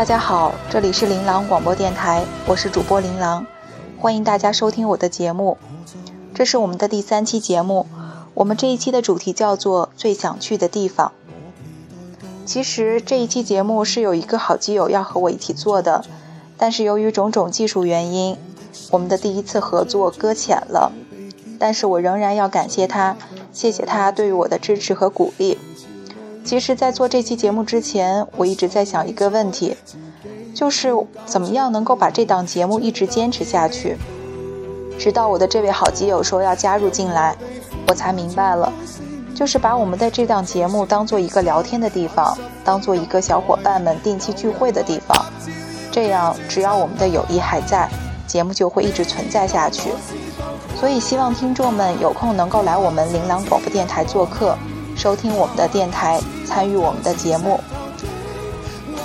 大家好，这里是琳琅广播电台，我是主播琳琅，欢迎大家收听我的节目。这是我们的第三期节目，我们这一期的主题叫做最想去的地方。其实这一期节目是有一个好基友要和我一起做的，但是由于种种技术原因，我们的第一次合作搁浅了。但是我仍然要感谢他，谢谢他对于我的支持和鼓励。其实，在做这期节目之前，我一直在想一个问题，就是怎么样能够把这档节目一直坚持下去。直到我的这位好基友说要加入进来，我才明白了，就是把我们的这档节目当做一个聊天的地方，当做一个小伙伴们定期聚会的地方。这样，只要我们的友谊还在，节目就会一直存在下去。所以，希望听众们有空能够来我们琳琅广播电台做客。收听我们的电台，参与我们的节目。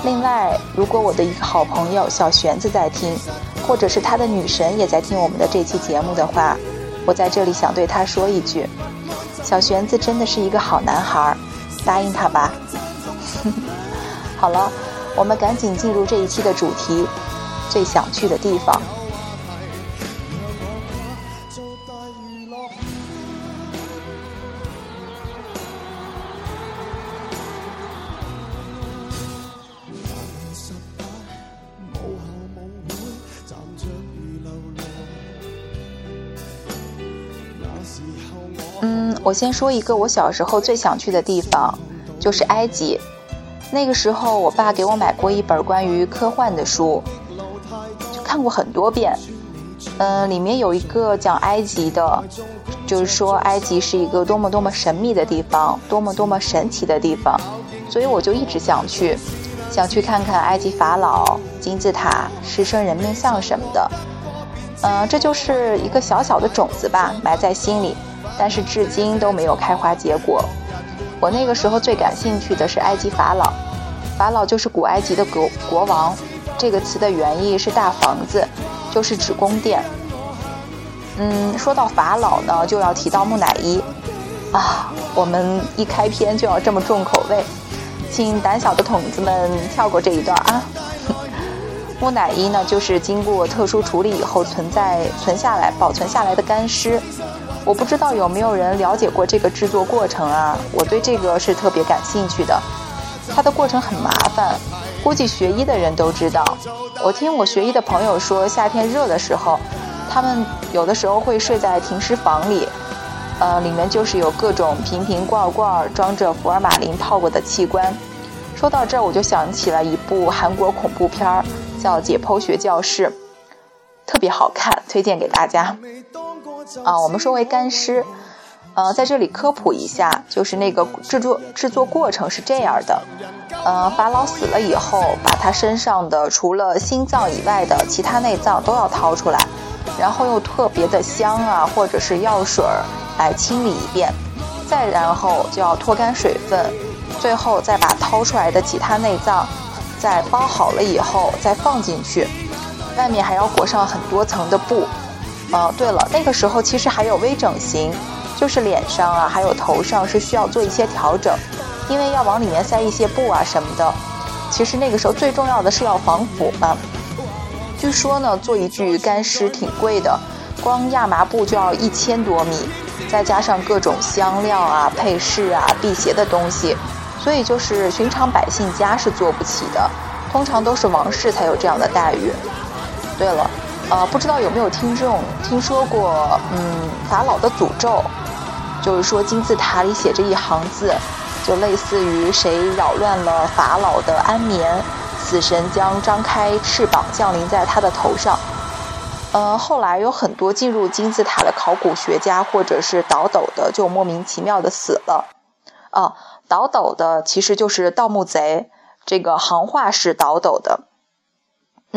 另外，如果我的一个好朋友小玄子在听，或者是他的女神也在听我们的这期节目的话，我在这里想对他说一句：小玄子真的是一个好男孩，答应他吧。好了，我们赶紧进入这一期的主题——最想去的地方。我先说一个我小时候最想去的地方，就是埃及。那个时候，我爸给我买过一本关于科幻的书，就看过很多遍。嗯，里面有一个讲埃及的，就是说埃及是一个多么多么神秘的地方，多么多么神奇的地方，所以我就一直想去，想去看看埃及法老、金字塔、狮身人面像什么的。嗯，这就是一个小小的种子吧，埋在心里。但是至今都没有开花结果。我那个时候最感兴趣的是埃及法老，法老就是古埃及的国国王。这个词的原意是大房子，就是指宫殿。嗯，说到法老呢，就要提到木乃伊。啊，我们一开篇就要这么重口味，请胆小的筒子们跳过这一段啊。木乃伊呢，就是经过特殊处理以后存在、存下来、保存下来的干尸。我不知道有没有人了解过这个制作过程啊？我对这个是特别感兴趣的。它的过程很麻烦，估计学医的人都知道。我听我学医的朋友说，夏天热的时候，他们有的时候会睡在停尸房里，呃，里面就是有各种瓶瓶罐罐装着福尔马林泡过的器官。说到这儿，我就想起了一部韩国恐怖片儿，叫《解剖学教室》，特别好看，推荐给大家。啊，我们说为干尸，呃，在这里科普一下，就是那个制作制作过程是这样的，呃，法老死了以后，把他身上的除了心脏以外的其他内脏都要掏出来，然后用特别的香啊或者是药水来清理一遍，再然后就要脱干水分，最后再把掏出来的其他内脏再包好了以后再放进去，外面还要裹上很多层的布。哦，对了，那个时候其实还有微整形，就是脸上啊，还有头上是需要做一些调整，因为要往里面塞一些布啊什么的。其实那个时候最重要的是要防腐嘛。据说呢，做一具干尸挺贵的，光亚麻布就要一千多米，再加上各种香料啊、配饰啊、辟邪的东西，所以就是寻常百姓家是做不起的，通常都是王室才有这样的待遇。对了。呃，不知道有没有听众听说过，嗯，法老的诅咒，就是说金字塔里写着一行字，就类似于谁扰乱了法老的安眠，死神将张开翅膀降临在他的头上。呃，后来有很多进入金字塔的考古学家或者是倒斗的，就莫名其妙的死了。啊，倒斗的其实就是盗墓贼，这个行话是倒斗的。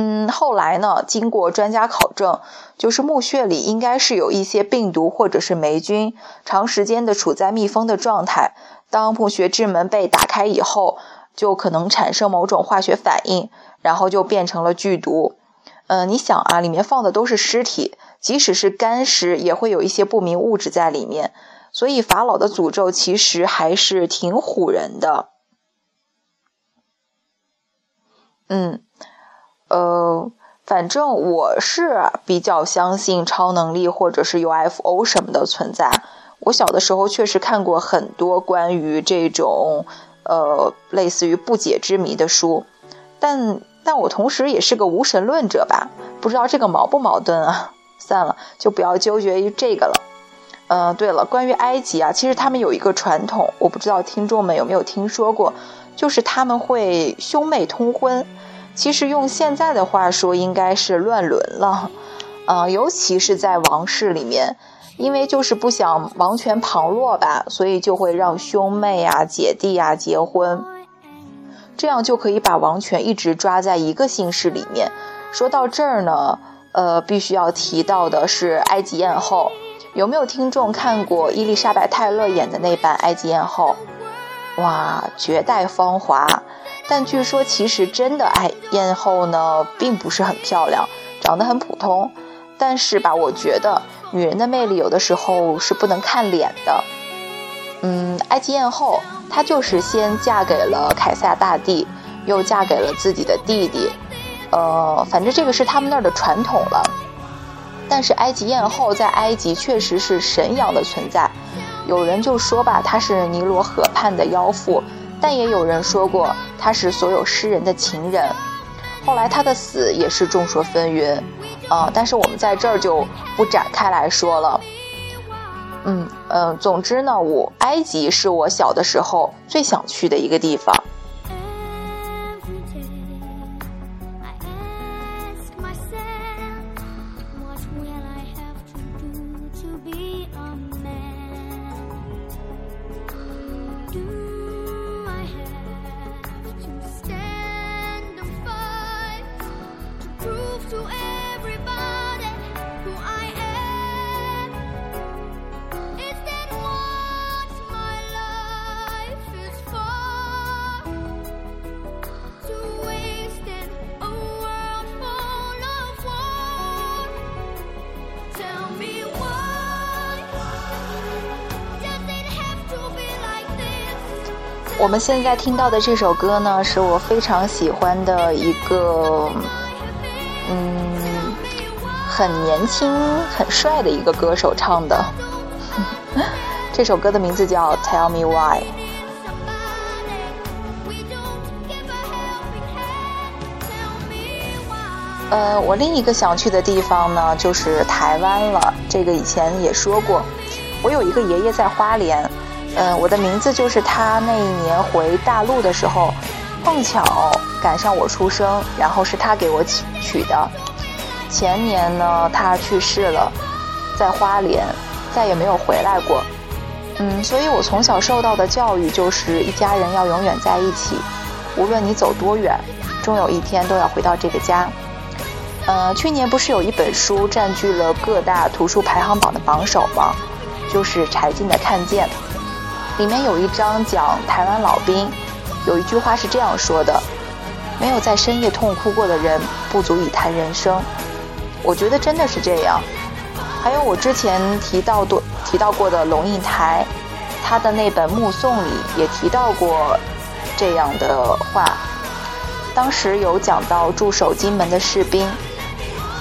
嗯，后来呢？经过专家考证，就是墓穴里应该是有一些病毒或者是霉菌，长时间的处在密封的状态。当墓穴之门被打开以后，就可能产生某种化学反应，然后就变成了剧毒。嗯，你想啊，里面放的都是尸体，即使是干尸，也会有一些不明物质在里面。所以法老的诅咒其实还是挺唬人的。嗯。呃，反正我是比较相信超能力或者是 UFO 什么的存在。我小的时候确实看过很多关于这种，呃，类似于不解之谜的书，但但我同时也是个无神论者吧？不知道这个矛不矛盾啊？算了，就不要纠结于这个了。嗯，对了，关于埃及啊，其实他们有一个传统，我不知道听众们有没有听说过，就是他们会兄妹通婚。其实用现在的话说，应该是乱伦了。嗯，尤其是在王室里面，因为就是不想王权旁落吧，所以就会让兄妹啊、姐弟啊结婚，这样就可以把王权一直抓在一个姓氏里面。说到这儿呢，呃，必须要提到的是埃及艳后。有没有听众看过伊丽莎白泰勒演的那版埃及艳后？哇，绝代芳华！但据说其实真的爱艳后呢，并不是很漂亮，长得很普通。但是吧，我觉得女人的魅力有的时候是不能看脸的。嗯，埃及艳后她就是先嫁给了凯撒大帝，又嫁给了自己的弟弟。呃，反正这个是他们那儿的传统了。但是埃及艳后在埃及确实是神一样的存在，有人就说吧，她是尼罗河畔的妖妇，但也有人说过他是所有诗人的情人。后来他的死也是众说纷纭，啊，但是我们在这儿就不展开来说了。嗯嗯，总之呢，我埃及是我小的时候最想去的一个地方。我们现在听到的这首歌呢，是我非常喜欢的一个，嗯，很年轻、很帅的一个歌手唱的。这首歌的名字叫《Tell Me Why》。呃，我另一个想去的地方呢，就是台湾了。这个以前也说过，我有一个爷爷在花莲。嗯，我的名字就是他那一年回大陆的时候，碰巧赶上我出生，然后是他给我取取的。前年呢，他去世了，在花莲，再也没有回来过。嗯，所以我从小受到的教育就是一家人要永远在一起，无论你走多远，终有一天都要回到这个家。呃，去年不是有一本书占据了各大图书排行榜的榜首吗？就是柴静的《看见》。里面有一章讲台湾老兵，有一句话是这样说的：“没有在深夜痛哭过的人，不足以谈人生。”我觉得真的是这样。还有我之前提到多提到过的龙应台，他的那本《目送》里也提到过这样的话。当时有讲到驻守金门的士兵，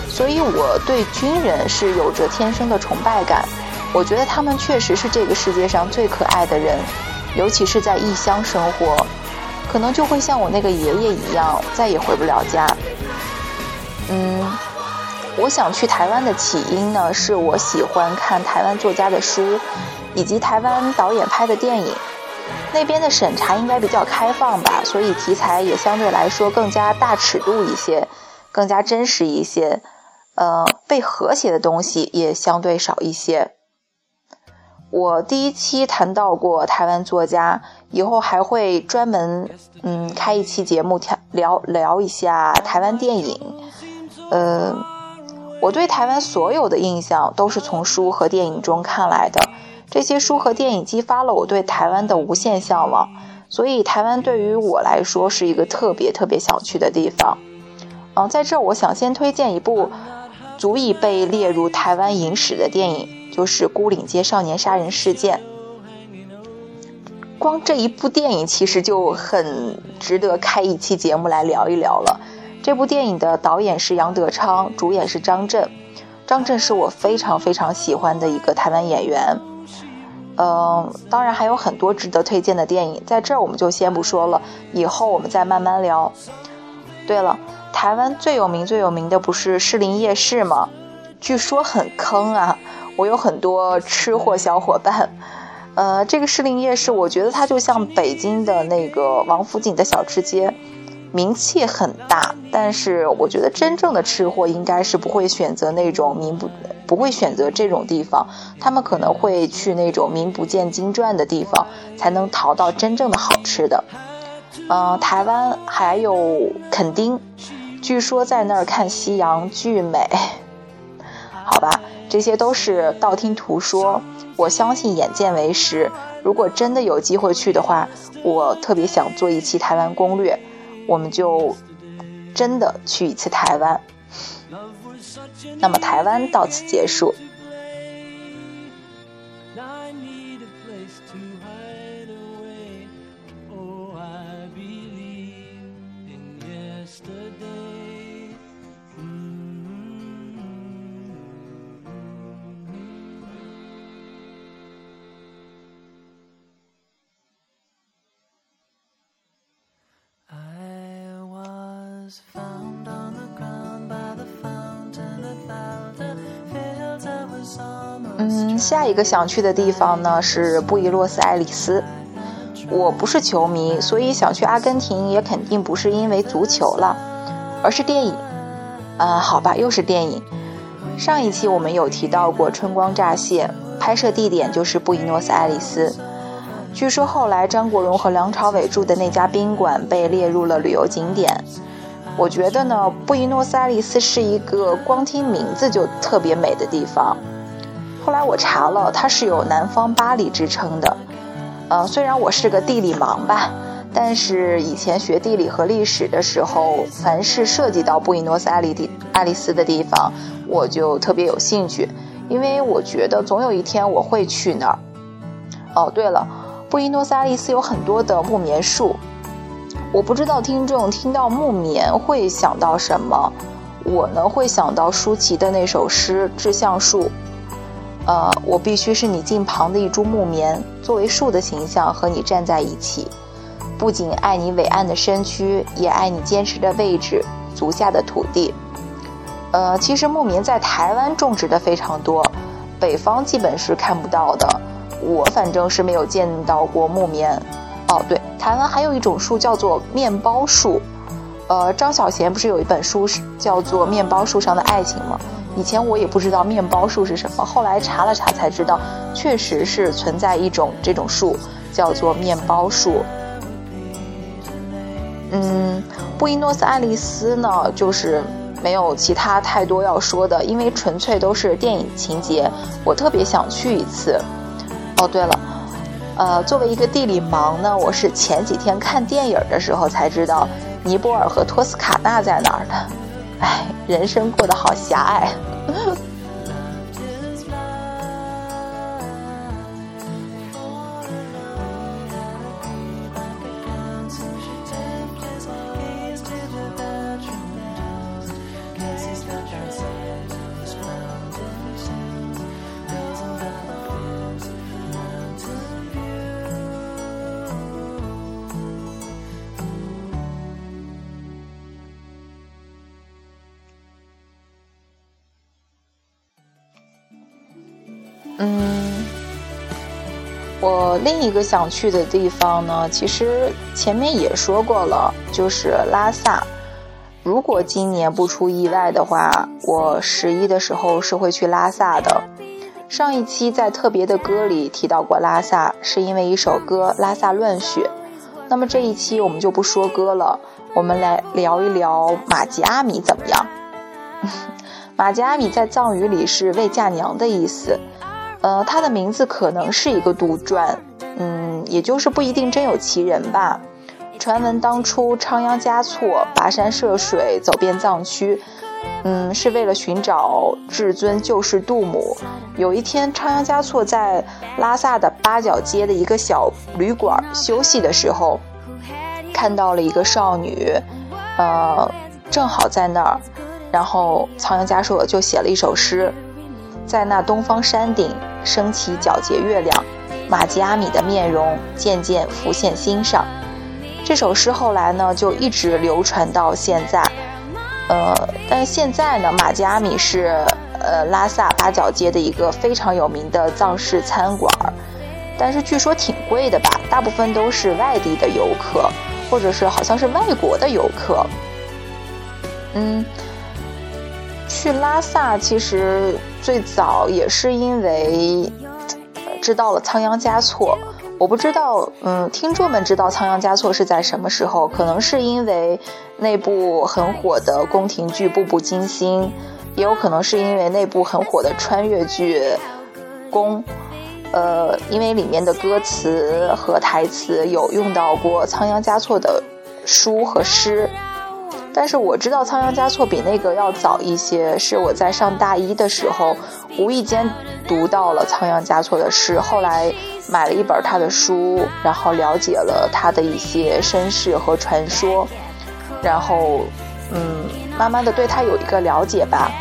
所以我对军人是有着天生的崇拜感。我觉得他们确实是这个世界上最可爱的人，尤其是在异乡生活，可能就会像我那个爷爷一样，再也回不了家。嗯，我想去台湾的起因呢，是我喜欢看台湾作家的书，以及台湾导演拍的电影。那边的审查应该比较开放吧，所以题材也相对来说更加大尺度一些，更加真实一些。呃，被和谐的东西也相对少一些。我第一期谈到过台湾作家，以后还会专门嗯开一期节目聊聊一下台湾电影。呃，我对台湾所有的印象都是从书和电影中看来的，这些书和电影激发了我对台湾的无限向往，所以台湾对于我来说是一个特别特别想去的地方。嗯，在这我想先推荐一部足以被列入台湾影史的电影。就是孤岭街少年杀人事件，光这一部电影其实就很值得开一期节目来聊一聊了。这部电影的导演是杨德昌，主演是张震。张震是我非常非常喜欢的一个台湾演员。嗯，当然还有很多值得推荐的电影，在这儿我们就先不说了，以后我们再慢慢聊。对了，台湾最有名最有名的不是士林夜市吗？据说很坑啊，我有很多吃货小伙伴。呃，这个士林夜市，我觉得它就像北京的那个王府井的小吃街，名气很大，但是我觉得真正的吃货应该是不会选择那种名不。不会选择这种地方，他们可能会去那种名不见经传的地方，才能淘到真正的好吃的。嗯，台湾还有垦丁，据说在那儿看夕阳巨美。好吧，这些都是道听途说，我相信眼见为实。如果真的有机会去的话，我特别想做一期台湾攻略，我们就真的去一次台湾。那么台湾到此结束。下一个想去的地方呢是布宜诺斯艾利斯。我不是球迷，所以想去阿根廷也肯定不是因为足球了，而是电影。啊，好吧，又是电影。上一期我们有提到过《春光乍泄》，拍摄地点就是布宜诺斯艾利斯。据说后来张国荣和梁朝伟住的那家宾馆被列入了旅游景点。我觉得呢，布宜诺斯艾利斯是一个光听名字就特别美的地方。后来我查了，它是有“南方巴黎”之称的。呃，虽然我是个地理盲吧，但是以前学地理和历史的时候，凡是涉及到布宜诺斯艾利地爱丽丝的地方，我就特别有兴趣，因为我觉得总有一天我会去那儿。哦，对了，布宜诺斯艾利斯有很多的木棉树，我不知道听众听到木棉会想到什么，我呢会想到舒淇的那首诗《致橡树》。呃，我必须是你近旁的一株木棉，作为树的形象和你站在一起，不仅爱你伟岸的身躯，也爱你坚实的位置，足下的土地。呃，其实木棉在台湾种植的非常多，北方基本是看不到的。我反正是没有见到过木棉。哦，对，台湾还有一种树叫做面包树。呃，张小娴不是有一本书是叫做《面包树上的爱情》吗？以前我也不知道面包树是什么，后来查了查才知道，确实是存在一种这种树，叫做面包树。嗯，布宜诺斯艾利斯呢，就是没有其他太多要说的，因为纯粹都是电影情节，我特别想去一次。哦，对了，呃，作为一个地理盲呢，我是前几天看电影的时候才知道尼泊尔和托斯卡纳在哪儿呢。唉，人生过得好狭隘。嗯，我另一个想去的地方呢，其实前面也说过了，就是拉萨。如果今年不出意外的话，我十一的时候是会去拉萨的。上一期在特别的歌里提到过拉萨，是因为一首歌《拉萨乱雪》。那么这一期我们就不说歌了，我们来聊一聊玛吉阿米怎么样？玛吉阿米在藏语里是未嫁娘的意思。呃，他的名字可能是一个杜撰，嗯，也就是不一定真有其人吧。传闻当初仓央嘉措跋山涉水走遍藏区，嗯，是为了寻找至尊救世杜母。有一天，仓央嘉措在拉萨的八角街的一个小旅馆休息的时候，看到了一个少女，呃，正好在那儿，然后仓央嘉措就写了一首诗，在那东方山顶升起皎洁月亮，玛吉阿米的面容渐渐浮现心上。这首诗后来呢就一直流传到现在，呃，但是现在呢，玛吉阿米是呃拉萨八角街的一个非常有名的藏式餐馆，但是据说挺贵的吧，大部分都是外地的游客。或者是好像是外国的游客，嗯，去拉萨其实最早也是因为知道了仓央嘉措。我不知道，嗯，听众们知道仓央嘉措是在什么时候？可能是因为那部很火的宫廷剧《步步惊心》，也有可能是因为那部很火的穿越剧《宫》。呃，因为里面的歌词和台词有用到过仓央嘉措的书和诗，但是我知道仓央嘉措比那个要早一些，是我在上大一的时候无意间读到了仓央嘉措的诗，后来买了一本他的书，然后了解了他的一些身世和传说，然后嗯，慢慢的对他有一个了解吧。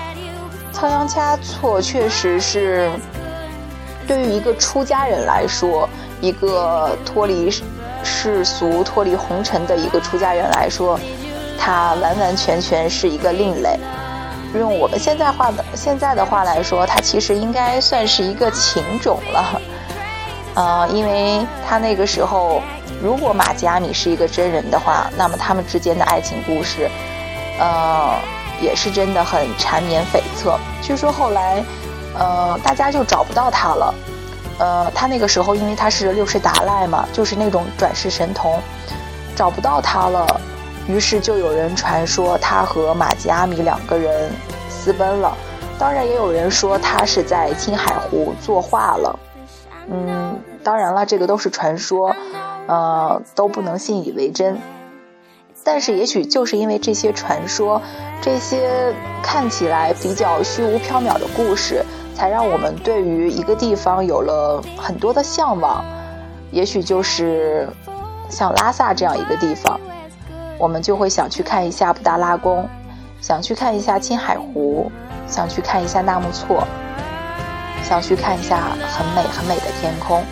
仓央嘉措确实是。对于一个出家人来说，一个脱离世俗、脱离红尘的一个出家人来说，他完完全全是一个另类。用我们现在话的现在的话来说，他其实应该算是一个情种了。呃，因为他那个时候，如果马吉阿米是一个真人的话，那么他们之间的爱情故事，呃，也是真的很缠绵悱恻。据说后来。呃，大家就找不到他了。呃，他那个时候因为他是六世达赖嘛，就是那种转世神童，找不到他了。于是就有人传说他和玛吉阿米两个人私奔了。当然也有人说他是在青海湖作画了。嗯，当然了，这个都是传说，呃，都不能信以为真。但是也许就是因为这些传说，这些看起来比较虚无缥缈的故事。才让我们对于一个地方有了很多的向往，也许就是像拉萨这样一个地方，我们就会想去看一下布达拉宫，想去看一下青海湖，想去看一下纳木错，想去看一下很美很美的天空。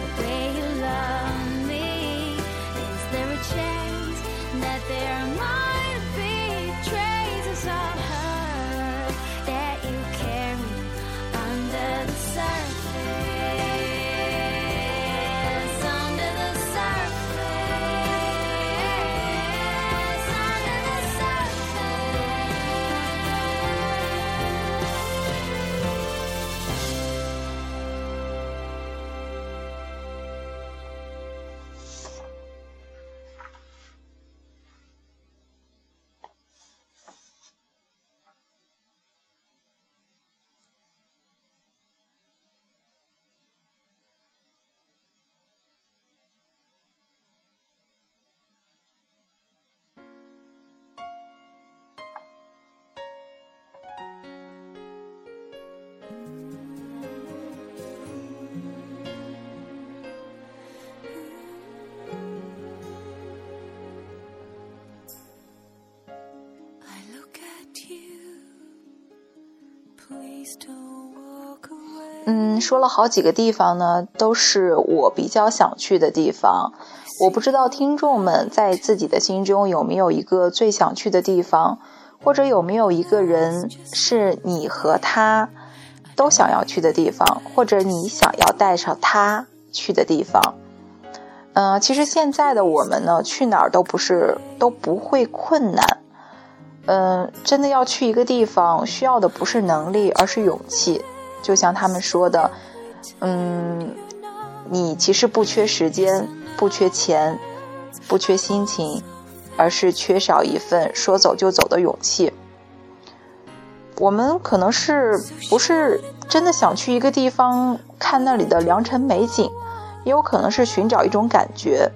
嗯，说了好几个地方呢，都是我比较想去的地方。我不知道听众们在自己的心中有没有一个最想去的地方，或者有没有一个人是你和他都想要去的地方，或者你想要带上他去的地方。嗯，其实现在的我们呢，去哪儿都不是都不会困难。嗯，真的要去一个地方，需要的不是能力，而是勇气。就像他们说的，嗯，你其实不缺时间，不缺钱，不缺心情，而是缺少一份说走就走的勇气。我们可能是不是真的想去一个地方看那里的良辰美景，也有可能是寻找一种感觉，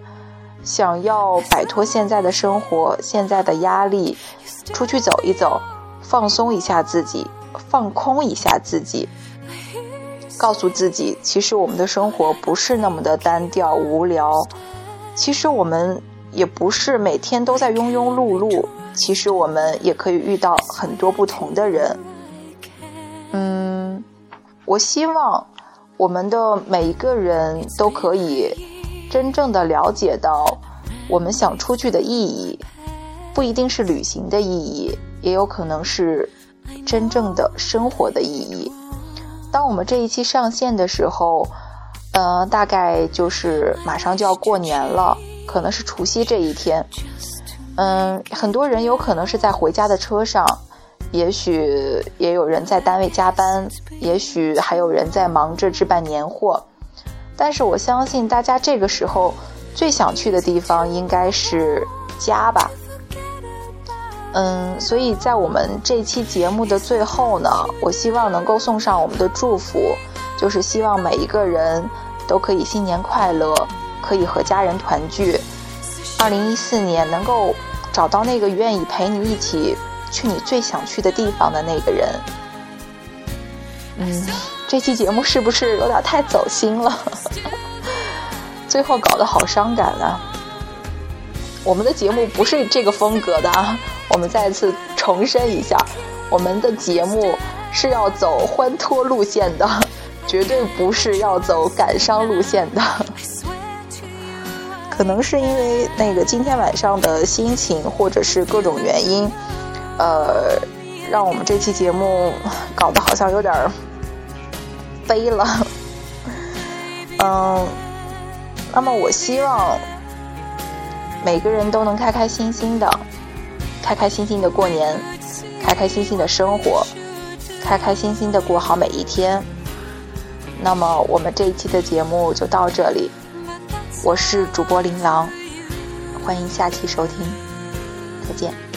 想要摆脱现在的生活、现在的压力，出去走一走，放松一下自己，放空一下自己。告诉自己，其实我们的生活不是那么的单调无聊，其实我们也不是每天都在庸庸碌碌。其实我们也可以遇到很多不同的人。嗯，我希望我们的每一个人都可以真正的了解到我们想出去的意义，不一定是旅行的意义，也有可能是真正的生活的意义。当我们这一期上线的时候，呃，大概就是马上就要过年了，可能是除夕这一天。嗯，很多人有可能是在回家的车上，也许也有人在单位加班，也许还有人在忙着置办年货。但是我相信大家这个时候最想去的地方应该是家吧。嗯，所以在我们这期节目的最后呢，我希望能够送上我们的祝福，就是希望每一个人都可以新年快乐，可以和家人团聚。二零一四年能够。找到那个愿意陪你一起去你最想去的地方的那个人。嗯，这期节目是不是有点太走心了？最后搞得好伤感啊！我们的节目不是这个风格的啊！我们再次重申一下，我们的节目是要走欢脱路线的，绝对不是要走感伤路线的。可能是因为那个今天晚上的心情，或者是各种原因，呃，让我们这期节目搞得好像有点儿悲了。嗯，那么我希望每个人都能开开心心的，开开心心的过年，开开心心的生活，开开心心的过好每一天。那么我们这一期的节目就到这里。我是主播琳琅，欢迎下期收听，再见。